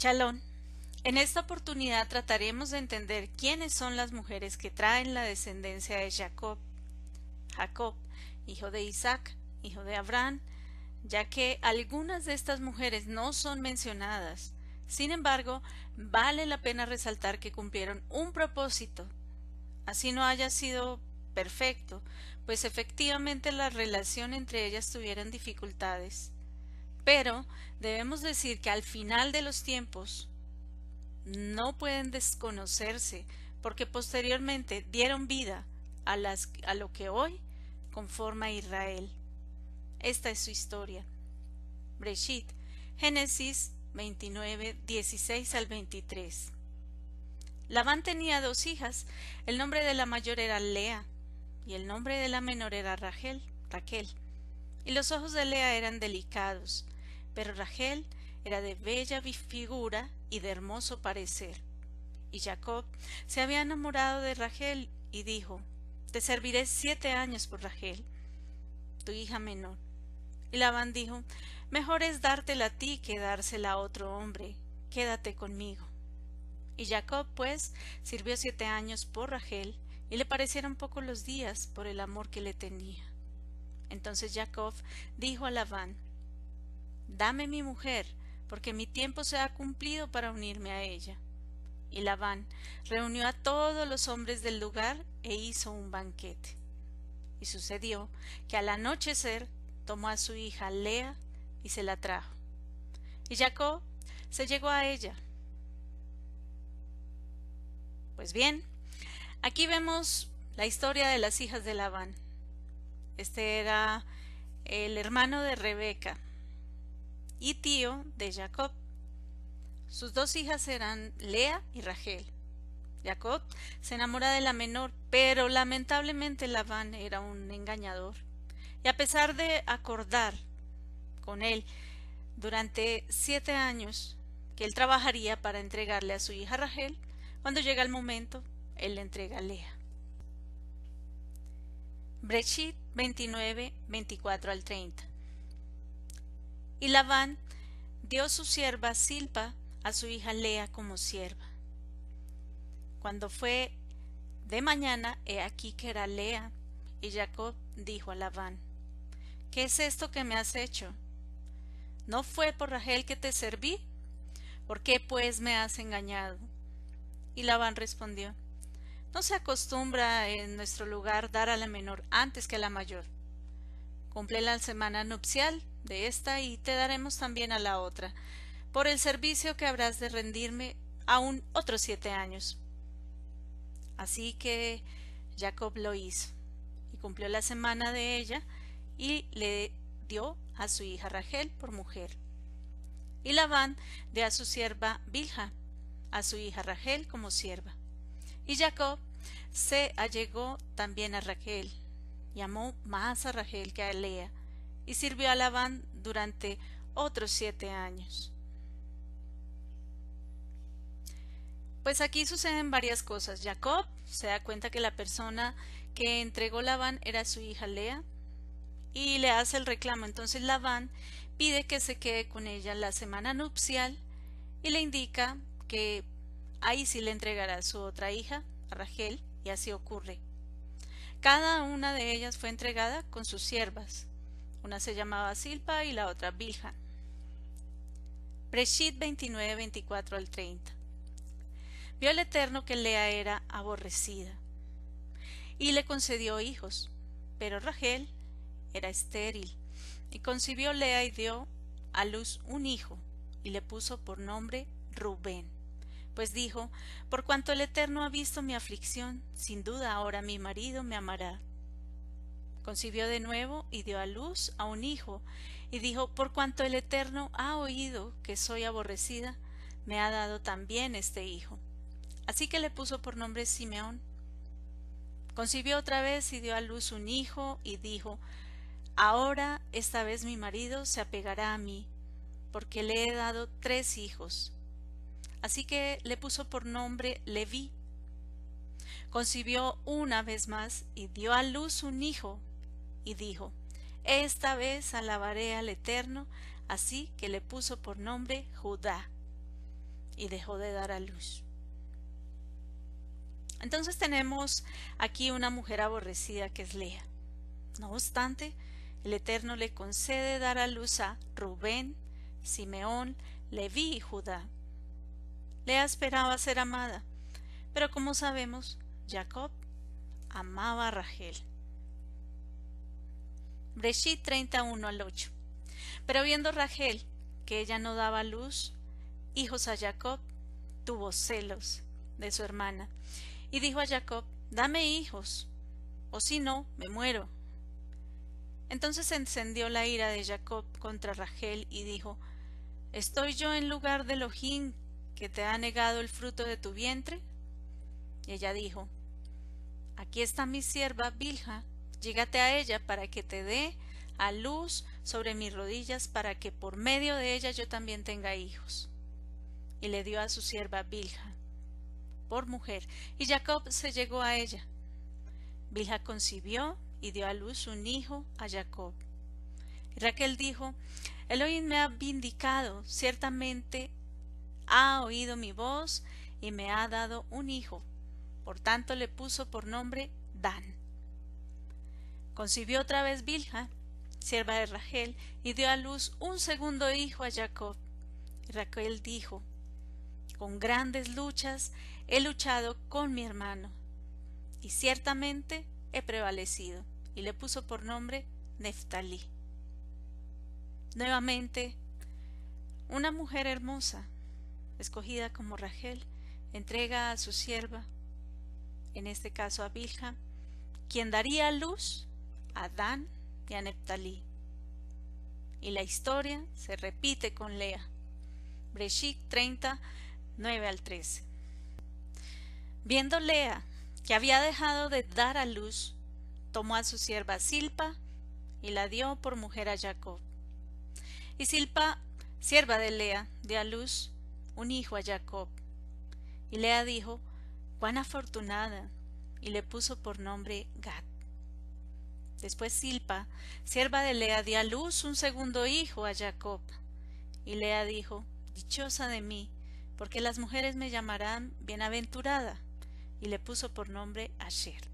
Chalón. En esta oportunidad trataremos de entender quiénes son las mujeres que traen la descendencia de Jacob. Jacob, hijo de Isaac, hijo de Abraham, ya que algunas de estas mujeres no son mencionadas. Sin embargo, vale la pena resaltar que cumplieron un propósito. Así no haya sido perfecto, pues efectivamente la relación entre ellas tuvieran dificultades. Pero debemos decir que al final de los tiempos no pueden desconocerse, porque posteriormente dieron vida a, las, a lo que hoy conforma Israel. Esta es su historia. Breshit, Génesis 29, 16 al 23. Labán tenía dos hijas, el nombre de la mayor era Lea y el nombre de la menor era Rachel, Raquel. Y los ojos de Lea eran delicados, pero Rachel era de bella figura y de hermoso parecer. Y Jacob se había enamorado de Rachel y dijo, Te serviré siete años por Rachel, tu hija menor. Y Labán dijo, Mejor es dártela a ti que dársela a otro hombre, quédate conmigo. Y Jacob, pues, sirvió siete años por Rachel, y le parecieron pocos los días por el amor que le tenía. Entonces Jacob dijo a Labán, Dame mi mujer, porque mi tiempo se ha cumplido para unirme a ella. Y Labán reunió a todos los hombres del lugar e hizo un banquete. Y sucedió que al anochecer tomó a su hija Lea y se la trajo. Y Jacob se llegó a ella. Pues bien, aquí vemos la historia de las hijas de Labán. Este era el hermano de Rebeca y tío de Jacob. Sus dos hijas eran Lea y Rachel. Jacob se enamora de la menor, pero lamentablemente Labán era un engañador y a pesar de acordar con él durante siete años que él trabajaría para entregarle a su hija Rachel, cuando llega el momento, él le entrega a Lea. Brechit 29, 24 al 30. Y Labán dio su sierva Silpa a su hija Lea como sierva. Cuando fue de mañana, he aquí que era Lea, y Jacob dijo a Labán, ¿Qué es esto que me has hecho? ¿No fue por Rachel que te serví? ¿Por qué pues me has engañado? Y Labán respondió, No se acostumbra en nuestro lugar dar a la menor antes que a la mayor. Cumple la semana nupcial de esta y te daremos también a la otra, por el servicio que habrás de rendirme aún otros siete años. Así que Jacob lo hizo, y cumplió la semana de ella, y le dio a su hija Rachel por mujer. Y Labán dio a su sierva Bilha, a su hija Rachel como sierva. Y Jacob se allegó también a Rachel, y amó más a Rachel que a Lea, y sirvió a Labán durante otros siete años. Pues aquí suceden varias cosas. Jacob se da cuenta que la persona que entregó Labán era su hija Lea, y le hace el reclamo. Entonces Labán pide que se quede con ella la semana nupcial y le indica que ahí sí le entregará su otra hija, a Rachel, y así ocurre. Cada una de ellas fue entregada con sus siervas. Una se llamaba Silpa y la otra Bilha. Breshit 29, 24 al 30. Vio el Eterno que Lea era aborrecida y le concedió hijos, pero Rachel era estéril, y concibió Lea y dio a luz un hijo, y le puso por nombre Rubén. Pues dijo, por cuanto el Eterno ha visto mi aflicción, sin duda ahora mi marido me amará. Concibió de nuevo y dio a luz a un hijo, y dijo, por cuanto el Eterno ha oído que soy aborrecida, me ha dado también este hijo. Así que le puso por nombre Simeón. Concibió otra vez y dio a luz un hijo, y dijo, Ahora esta vez mi marido se apegará a mí, porque le he dado tres hijos. Así que le puso por nombre Leví. Concibió una vez más y dio a luz un hijo, y dijo, Esta vez alabaré al Eterno, así que le puso por nombre Judá. y dejó de dar a luz. Entonces tenemos aquí una mujer aborrecida que es Lea. No obstante, el Eterno le concede dar a luz a Rubén, Simeón, Leví y Judá. Lea esperaba ser amada, pero como sabemos, Jacob amaba a Rachel. Breshit 31 al 8. Pero viendo Rachel que ella no daba luz, hijos a Jacob, tuvo celos de su hermana, y dijo a Jacob, dame hijos, o si no, me muero. Entonces encendió la ira de Jacob contra Rachel y dijo, ¿Estoy yo en lugar de Elohim que te ha negado el fruto de tu vientre? Y ella dijo, Aquí está mi sierva Bilha, llégate a ella para que te dé a luz sobre mis rodillas para que por medio de ella yo también tenga hijos. Y le dio a su sierva Bilha por mujer, y Jacob se llegó a ella. Bilha concibió y dio a luz un hijo a Jacob. Y Raquel dijo, Elohim me ha vindicado, ciertamente ha oído mi voz y me ha dado un hijo. Por tanto le puso por nombre Dan. Concibió otra vez Bilha, sierva de Rachel, y dio a luz un segundo hijo a Jacob. Y Raquel dijo, con grandes luchas he luchado con mi hermano, y ciertamente he prevalecido, y le puso por nombre Neftalí. Nuevamente, una mujer hermosa, escogida como Rachel, entrega a su sierva, en este caso a Bilha, quien daría luz a Dan y a Neftalí. Y la historia se repite con Lea. Breshit 30 9 al 13. Viendo Lea que había dejado de dar a luz, tomó a su sierva Silpa y la dio por mujer a Jacob. Y Silpa, sierva de Lea, dio a luz un hijo a Jacob. Y Lea dijo, cuán afortunada, y le puso por nombre Gad. Después Silpa, sierva de Lea, dio a luz un segundo hijo a Jacob. Y Lea dijo, Dichosa de mí, porque las mujeres me llamarán bienaventurada, y le puso por nombre Asher.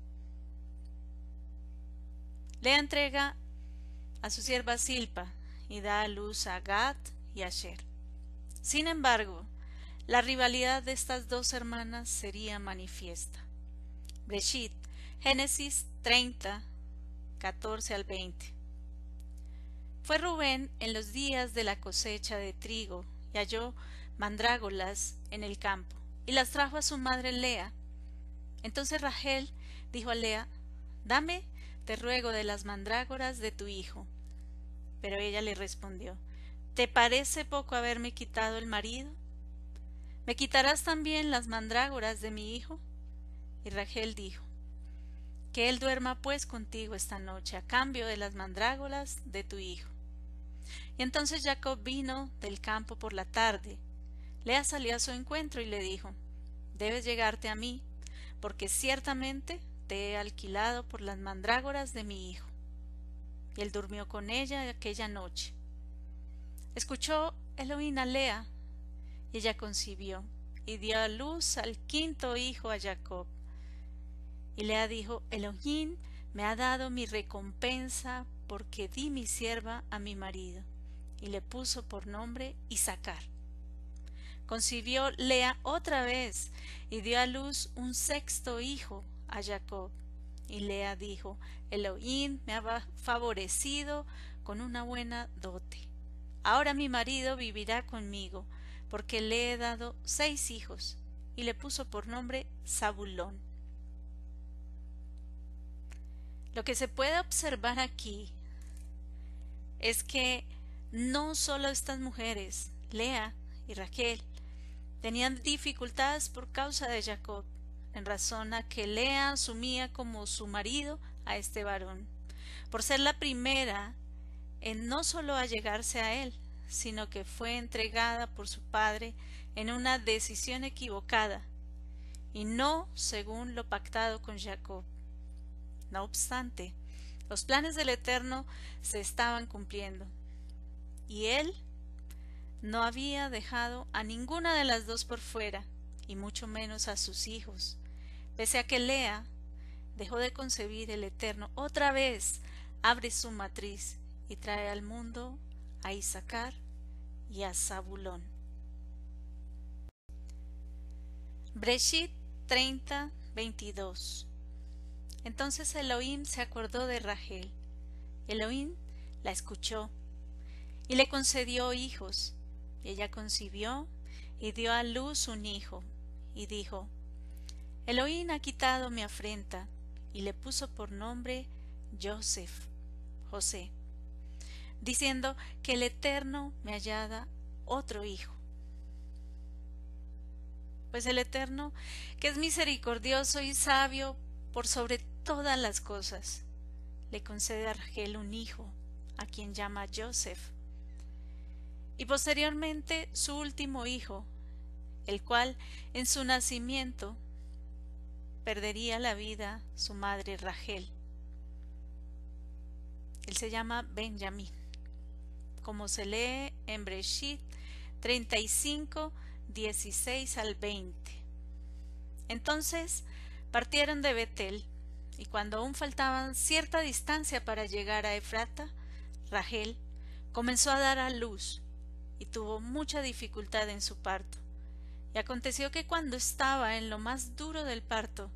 Le entrega a su sierva Silpa y da a luz a Gad y Asher. Sin embargo, la rivalidad de estas dos hermanas sería manifiesta. Breshit, Génesis 30, 14 al 20. Fue Rubén en los días de la cosecha de trigo y halló mandrágolas en el campo, y las trajo a su madre Lea. Entonces Rachel dijo a Lea, Dame, te ruego, de las mandrágoras de tu hijo. Pero ella le respondió, ¿Te parece poco haberme quitado el marido? ¿Me quitarás también las mandrágoras de mi hijo? Y Rachel dijo, Que él duerma pues contigo esta noche a cambio de las mandrágoras de tu hijo. Y entonces Jacob vino del campo por la tarde, Lea salió a su encuentro y le dijo, Debes llegarte a mí, porque ciertamente te he alquilado por las mandrágoras de mi hijo. Y él durmió con ella aquella noche. Escuchó Elohim a Lea, y ella concibió, y dio a luz al quinto hijo a Jacob. Y Lea dijo, Elohim me ha dado mi recompensa porque di mi sierva a mi marido. Y le puso por nombre Isaacar concibió Lea otra vez y dio a luz un sexto hijo a Jacob. Y Lea dijo, Elohim me ha favorecido con una buena dote. Ahora mi marido vivirá conmigo, porque le he dado seis hijos, y le puso por nombre Zabulón. Lo que se puede observar aquí es que no solo estas mujeres, Lea y Raquel, tenían dificultades por causa de Jacob, en razón a que Lea asumía como su marido a este varón, por ser la primera en no solo allegarse a él, sino que fue entregada por su padre en una decisión equivocada, y no según lo pactado con Jacob. No obstante, los planes del Eterno se estaban cumpliendo, y él no había dejado a ninguna de las dos por fuera, y mucho menos a sus hijos, pese a que Lea dejó de concebir el Eterno otra vez abre su matriz y trae al mundo a Isaacar y a Zabulón. Breshit 30, 22 Entonces Elohim se acordó de Rachel. Elohim la escuchó y le concedió hijos. Ella concibió y dio a luz un hijo, y dijo, Elohim ha quitado mi afrenta, y le puso por nombre Joseph, José, diciendo que el Eterno me hallada otro hijo. Pues el Eterno, que es misericordioso y sabio por sobre todas las cosas, le concede a Rachel un hijo, a quien llama Joseph, y posteriormente su último hijo, el cual en su nacimiento perdería la vida su madre Rachel. Él se llama Benjamín, como se lee en Breshit 35, 16 al 20. Entonces partieron de Betel, y cuando aún faltaban cierta distancia para llegar a Efrata, Rachel comenzó a dar a luz y tuvo mucha dificultad en su parto. Y aconteció que cuando estaba en lo más duro del parto,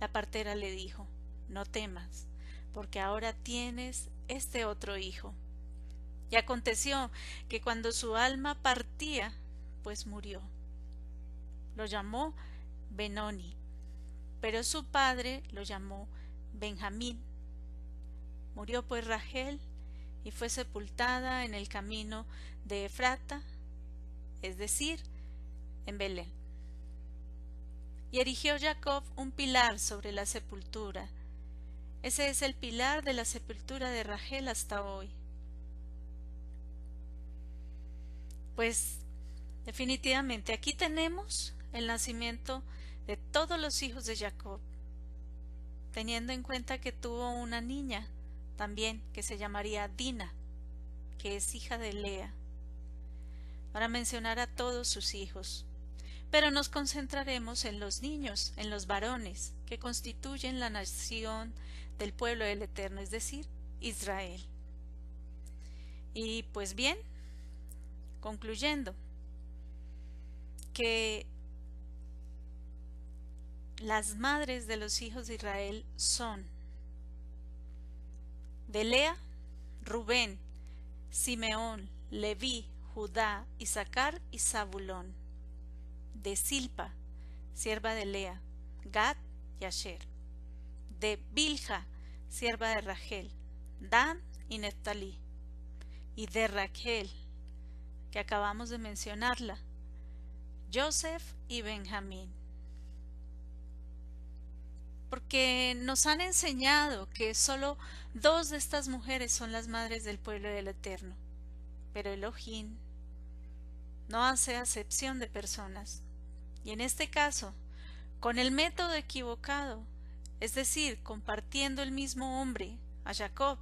la partera le dijo No temas, porque ahora tienes este otro hijo. Y aconteció que cuando su alma partía, pues murió. Lo llamó Benoni, pero su padre lo llamó Benjamín. Murió pues Rachel y fue sepultada en el camino de Efrata, es decir, en Belén. Y erigió Jacob un pilar sobre la sepultura. Ese es el pilar de la sepultura de Rachel hasta hoy. Pues definitivamente aquí tenemos el nacimiento de todos los hijos de Jacob, teniendo en cuenta que tuvo una niña también que se llamaría Dina, que es hija de Lea para mencionar a todos sus hijos. Pero nos concentraremos en los niños, en los varones, que constituyen la nación del pueblo del Eterno, es decir, Israel. Y pues bien, concluyendo, que las madres de los hijos de Israel son de Lea, Rubén, Simeón, Leví, Judá, Isaacar y Zabulón. De Silpa, sierva de Lea, Gad y Asher. De Bilja, sierva de Rachel, Dan y Neftalí. Y de Rachel, que acabamos de mencionarla, Joseph y Benjamín. Porque nos han enseñado que solo dos de estas mujeres son las madres del pueblo del Eterno. Pero Elohim no hace acepción de personas. Y en este caso, con el método equivocado, es decir, compartiendo el mismo hombre, a Jacob,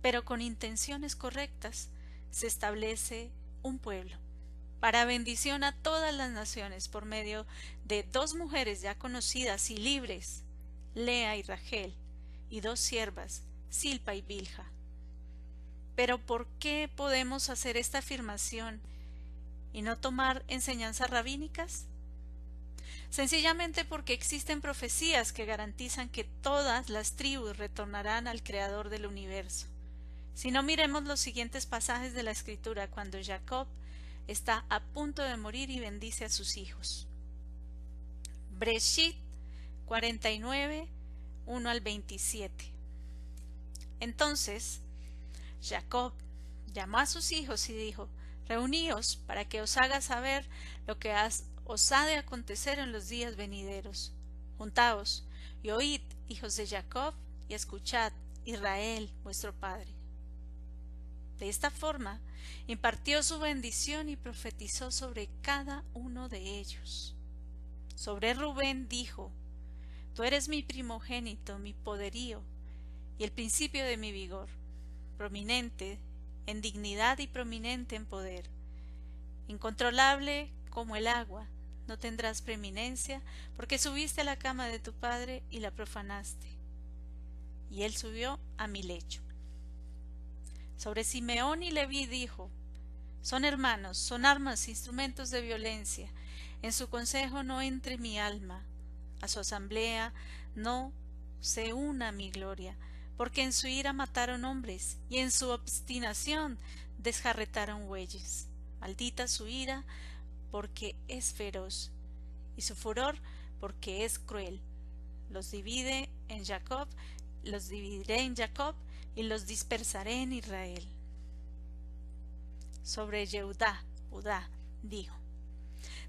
pero con intenciones correctas, se establece un pueblo, para bendición a todas las naciones por medio de dos mujeres ya conocidas y libres, Lea y Rachel, y dos siervas, Silpa y Bilja. Pero ¿por qué podemos hacer esta afirmación y no tomar enseñanzas rabínicas? Sencillamente porque existen profecías que garantizan que todas las tribus retornarán al Creador del universo. Si no miremos los siguientes pasajes de la Escritura cuando Jacob está a punto de morir y bendice a sus hijos. Breshit 49, 1 al 27. Entonces, Jacob llamó a sus hijos y dijo, Reuníos para que os haga saber lo que os ha de acontecer en los días venideros. Juntaos y oíd, hijos de Jacob, y escuchad, Israel, vuestro Padre. De esta forma, impartió su bendición y profetizó sobre cada uno de ellos. Sobre Rubén dijo, Tú eres mi primogénito, mi poderío, y el principio de mi vigor, prominente en dignidad y prominente en poder. incontrolable como el agua, no tendrás preeminencia, porque subiste a la cama de tu padre y la profanaste. Y él subió a mi lecho. Sobre Simeón y Leví dijo, son hermanos, son armas, instrumentos de violencia. En su consejo no entre mi alma, a su asamblea no se una mi gloria, porque en su ira mataron hombres, y en su obstinación desjarretaron bueyes. Maldita su ira, porque es feroz, y su furor, porque es cruel. Los divide en Jacob, los dividiré en Jacob, y los dispersaré en Israel. Sobre Yehudá, Judá, dijo,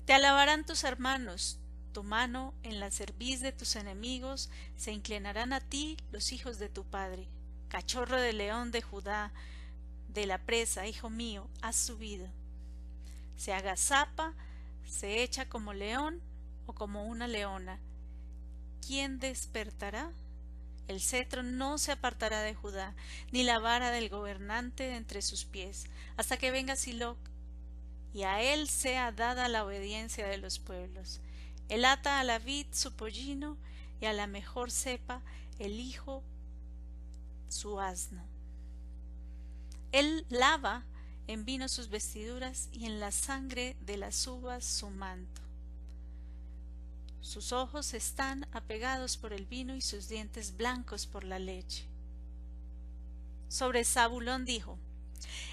Te alabarán tus hermanos, tu mano en la cerviz de tus enemigos, se inclinarán a ti los hijos de tu padre. Cachorro de león de Judá, de la presa, hijo mío, has subido. Se agazapa, se echa como león o como una leona. ¿Quién despertará? El cetro no se apartará de Judá, ni la vara del gobernante de entre sus pies, hasta que venga Siloc, y a él sea dada la obediencia de los pueblos. Él ata a la vid su pollino, y a la mejor cepa el hijo su asno. Él lava en vino sus vestiduras y en la sangre de las uvas su manto. Sus ojos están apegados por el vino y sus dientes blancos por la leche. Sobre Zabulón dijo,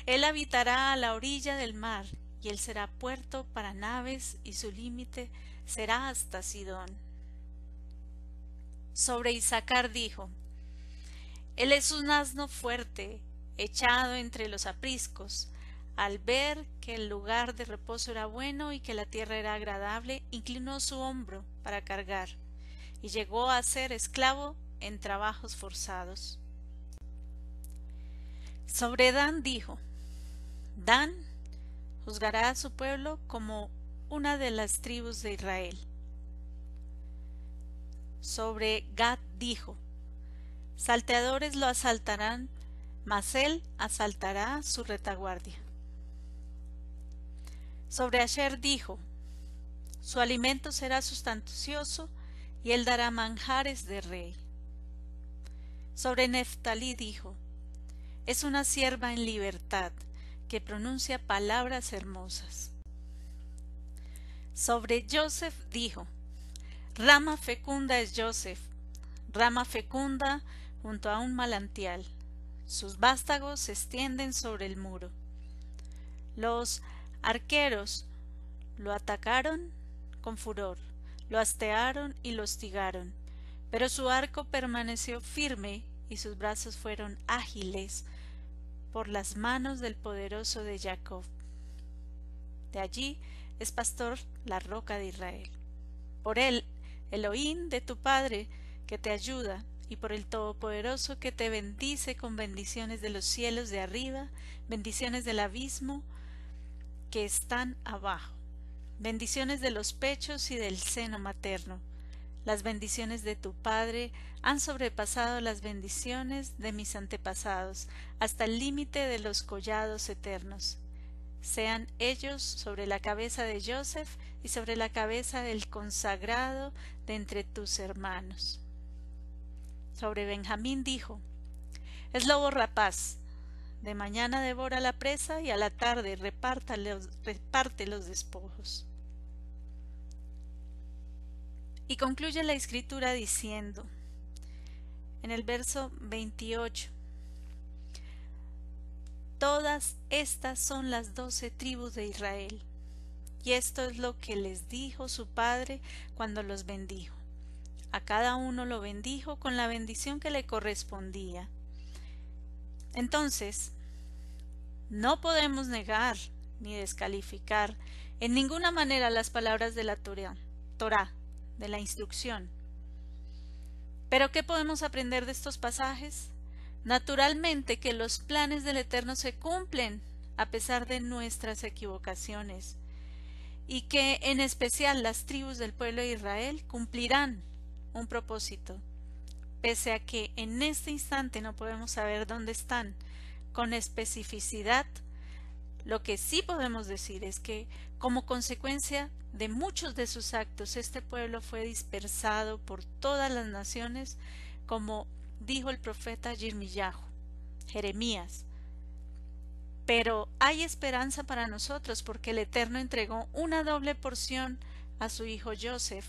Él habitará a la orilla del mar, y él será puerto para naves, y su límite será hasta Sidón. Sobre Isaacar dijo, Él es un asno fuerte, echado entre los apriscos, al ver que el lugar de reposo era bueno y que la tierra era agradable, inclinó su hombro para cargar, y llegó a ser esclavo en trabajos forzados. Sobre Dan dijo, Dan juzgará a su pueblo como una de las tribus de Israel. Sobre Gad dijo, Salteadores lo asaltarán, mas él asaltará su retaguardia. Sobre Asher dijo, Su alimento será sustancioso, y él dará manjares de rey. Sobre Neftalí dijo, Es una sierva en libertad, que pronuncia palabras hermosas. Sobre Joseph dijo, Rama fecunda es Joseph, rama fecunda junto a un manantial. Sus vástagos se extienden sobre el muro. Los arqueros lo atacaron con furor, lo hastearon y lo hostigaron, pero su arco permaneció firme y sus brazos fueron ágiles por las manos del poderoso de Jacob. De allí es pastor la roca de Israel. Por él, Elohim de tu Padre, que te ayuda, y por el Todopoderoso que te bendice con bendiciones de los cielos de arriba, bendiciones del abismo, que están abajo, bendiciones de los pechos y del seno materno. Las bendiciones de tu Padre han sobrepasado las bendiciones de mis antepasados, hasta el límite de los collados eternos. Sean ellos sobre la cabeza de Joseph y sobre la cabeza del consagrado de entre tus hermanos. Sobre Benjamín dijo, Es lobo rapaz, de mañana devora la presa y a la tarde reparte los despojos. Y concluye la escritura diciendo, en el verso 28, Todas estas son las doce tribus de Israel. Y esto es lo que les dijo su padre cuando los bendijo. A cada uno lo bendijo con la bendición que le correspondía entonces, no podemos negar ni descalificar en ninguna manera las palabras de la Torah, de la instrucción. Pero ¿qué podemos aprender de estos pasajes? Naturalmente que los planes del Eterno se cumplen a pesar de nuestras equivocaciones y que en especial las tribus del pueblo de Israel cumplirán un propósito pese a que en este instante no podemos saber dónde están con especificidad, Lo que sí podemos decir es que, como consecuencia de muchos de sus actos, este pueblo fue dispersado por todas las naciones, como dijo el profeta Jeremías. Pero hay esperanza para nosotros porque el Eterno entregó una doble porción a su hijo Joseph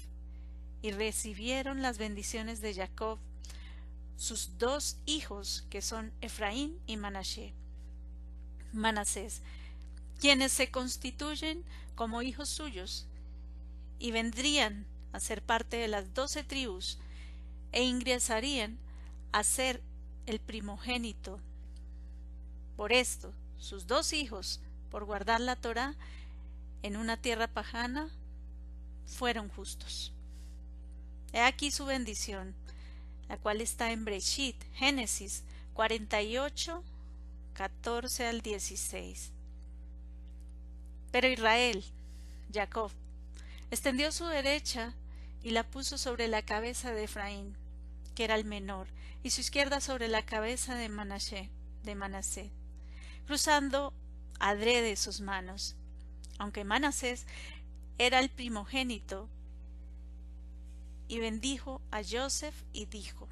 y recibieron las bendiciones de Jacob, sus dos hijos que son Efraín y Manasés, Manasés, quienes se constituyen como hijos suyos y vendrían a ser parte de las doce tribus e ingresarían a ser el primogénito. Por esto, sus dos hijos, por guardar la Torá en una tierra pajana, fueron justos. He aquí su bendición, la cual está en Breshit, Génesis 48, 14 al 16. Pero Israel, Jacob, extendió su derecha y la puso sobre la cabeza de Efraín, que era el menor, y su izquierda sobre la cabeza de Manasé, de Manasé, cruzando adrede sus manos. Aunque Manasés era el primogénito, y bendijo a Joseph y dijo,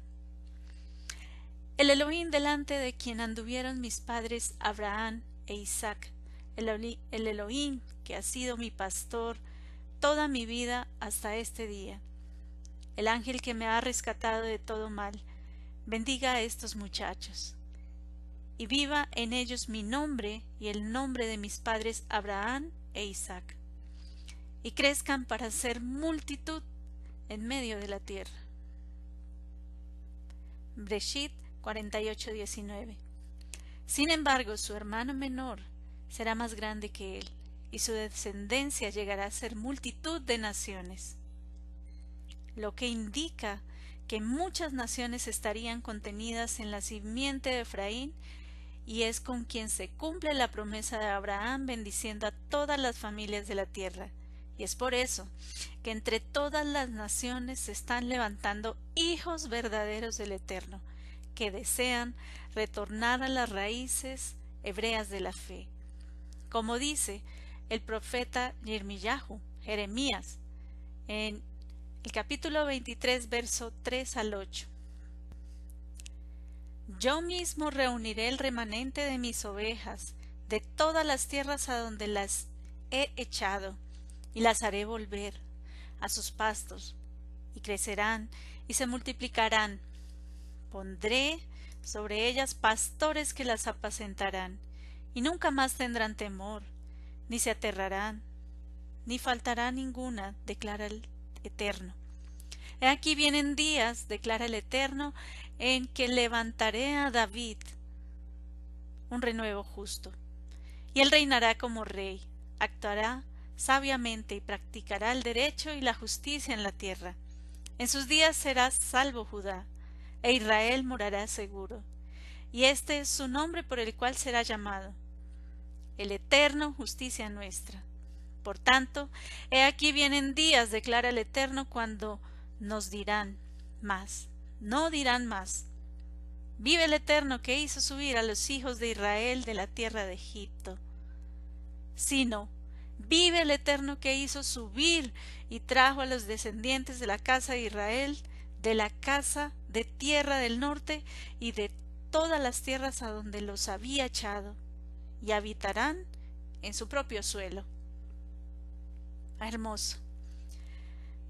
El Elohim delante de quien anduvieron mis padres Abraham e Isaac, el Elohim que ha sido mi pastor, toda mi vida hasta este día. El ángel que me ha rescatado de todo mal, bendiga a estos muchachos. Y viva en ellos mi nombre y el nombre de mis padres Abraham e Isaac. Y crezcan para ser multitud en medio de la tierra. Breshit 48:19 Sin embargo, su hermano menor será más grande que él y su descendencia llegará a ser multitud de naciones, lo que indica que muchas naciones estarían contenidas en la simiente de Efraín y es con quien se cumple la promesa de Abraham bendiciendo a todas las familias de la tierra. Y es por eso que entre todas las naciones se están levantando hijos verdaderos del Eterno, que desean retornar a las raíces hebreas de la fe. Como dice el profeta Yermiyahu, Jeremías, en el capítulo 23, verso 3 al 8. Yo mismo reuniré el remanente de mis ovejas de todas las tierras a donde las he echado, y las haré volver a sus pastos, y crecerán y se multiplicarán. Pondré sobre ellas pastores que las apacentarán, y nunca más tendrán temor, ni se aterrarán, ni faltará ninguna, declara el Eterno. He aquí vienen días, declara el Eterno, en que levantaré a David un renuevo justo, y él reinará como rey, actuará sabiamente y practicará el derecho y la justicia en la tierra. En sus días será salvo Judá, e Israel morará seguro, y este es su nombre por el cual será llamado el eterno justicia nuestra. Por tanto, he aquí vienen días, declara el Eterno, cuando nos dirán más, no dirán más. Vive el Eterno que hizo subir a los hijos de Israel de la tierra de Egipto. Sino, vive el Eterno que hizo subir y trajo a los descendientes de la casa de Israel, de la casa de tierra del norte y de todas las tierras a donde los había echado y habitarán en su propio suelo. Ah, hermoso.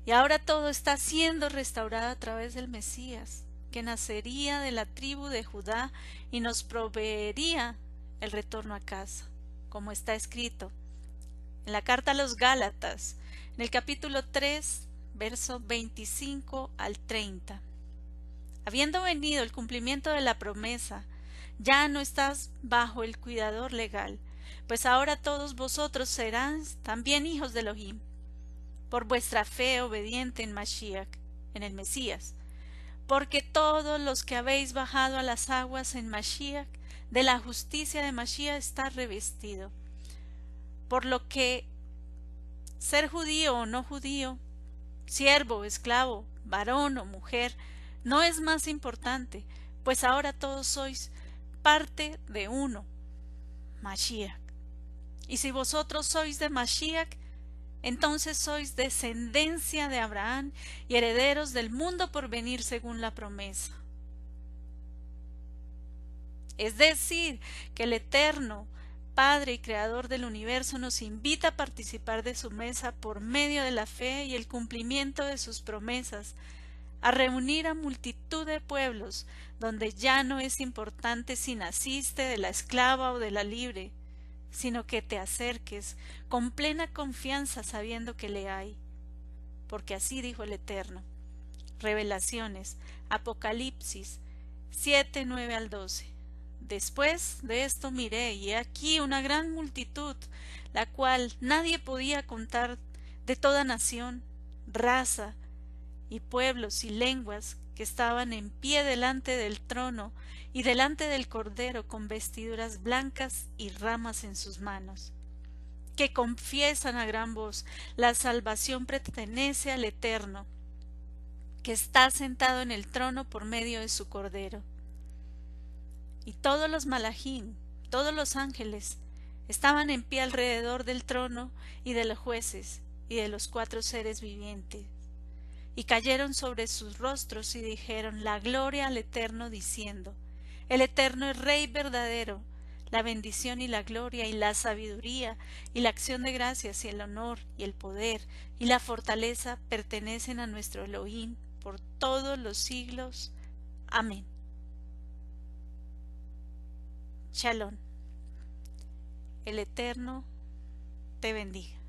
Y ahora todo está siendo restaurado a través del Mesías, que nacería de la tribu de Judá y nos proveería el retorno a casa, como está escrito en la carta a los Gálatas, en el capítulo 3, verso 25 al 30. Habiendo venido el cumplimiento de la promesa, ya no estás bajo el cuidador legal, pues ahora todos vosotros serán también hijos de Elohim, por vuestra fe obediente en Mashiach, en el Mesías, porque todos los que habéis bajado a las aguas en Mashiach, de la justicia de Mashiach está revestido. Por lo que ser judío o no judío, siervo, esclavo, varón o mujer, no es más importante, pues ahora todos sois parte de uno, Mashiach. Y si vosotros sois de Mashiach, entonces sois descendencia de Abraham y herederos del mundo por venir según la promesa. Es decir, que el Eterno, Padre y Creador del universo, nos invita a participar de su mesa por medio de la fe y el cumplimiento de sus promesas, a reunir a multitud de pueblos, donde ya no es importante si naciste de la esclava o de la libre, sino que te acerques con plena confianza sabiendo que le hay. Porque así dijo el Eterno. Revelaciones, Apocalipsis 7, 9 al 12. Después de esto miré, y he aquí una gran multitud, la cual nadie podía contar, de toda nación, raza, y pueblos y lenguas, que estaban en pie delante del trono y delante del Cordero con vestiduras blancas y ramas en sus manos, que confiesan a gran voz, la salvación pertenece al Eterno, que está sentado en el trono por medio de su Cordero. Y todos los malajín, todos los ángeles, estaban en pie alrededor del trono y de los jueces y de los cuatro seres vivientes y cayeron sobre sus rostros y dijeron la gloria al Eterno diciendo El Eterno es Rey verdadero, la bendición y la gloria y la sabiduría y la acción de gracias y el honor y el poder y la fortaleza pertenecen a nuestro Elohim por todos los siglos. Amén. Shalom. El Eterno te bendiga.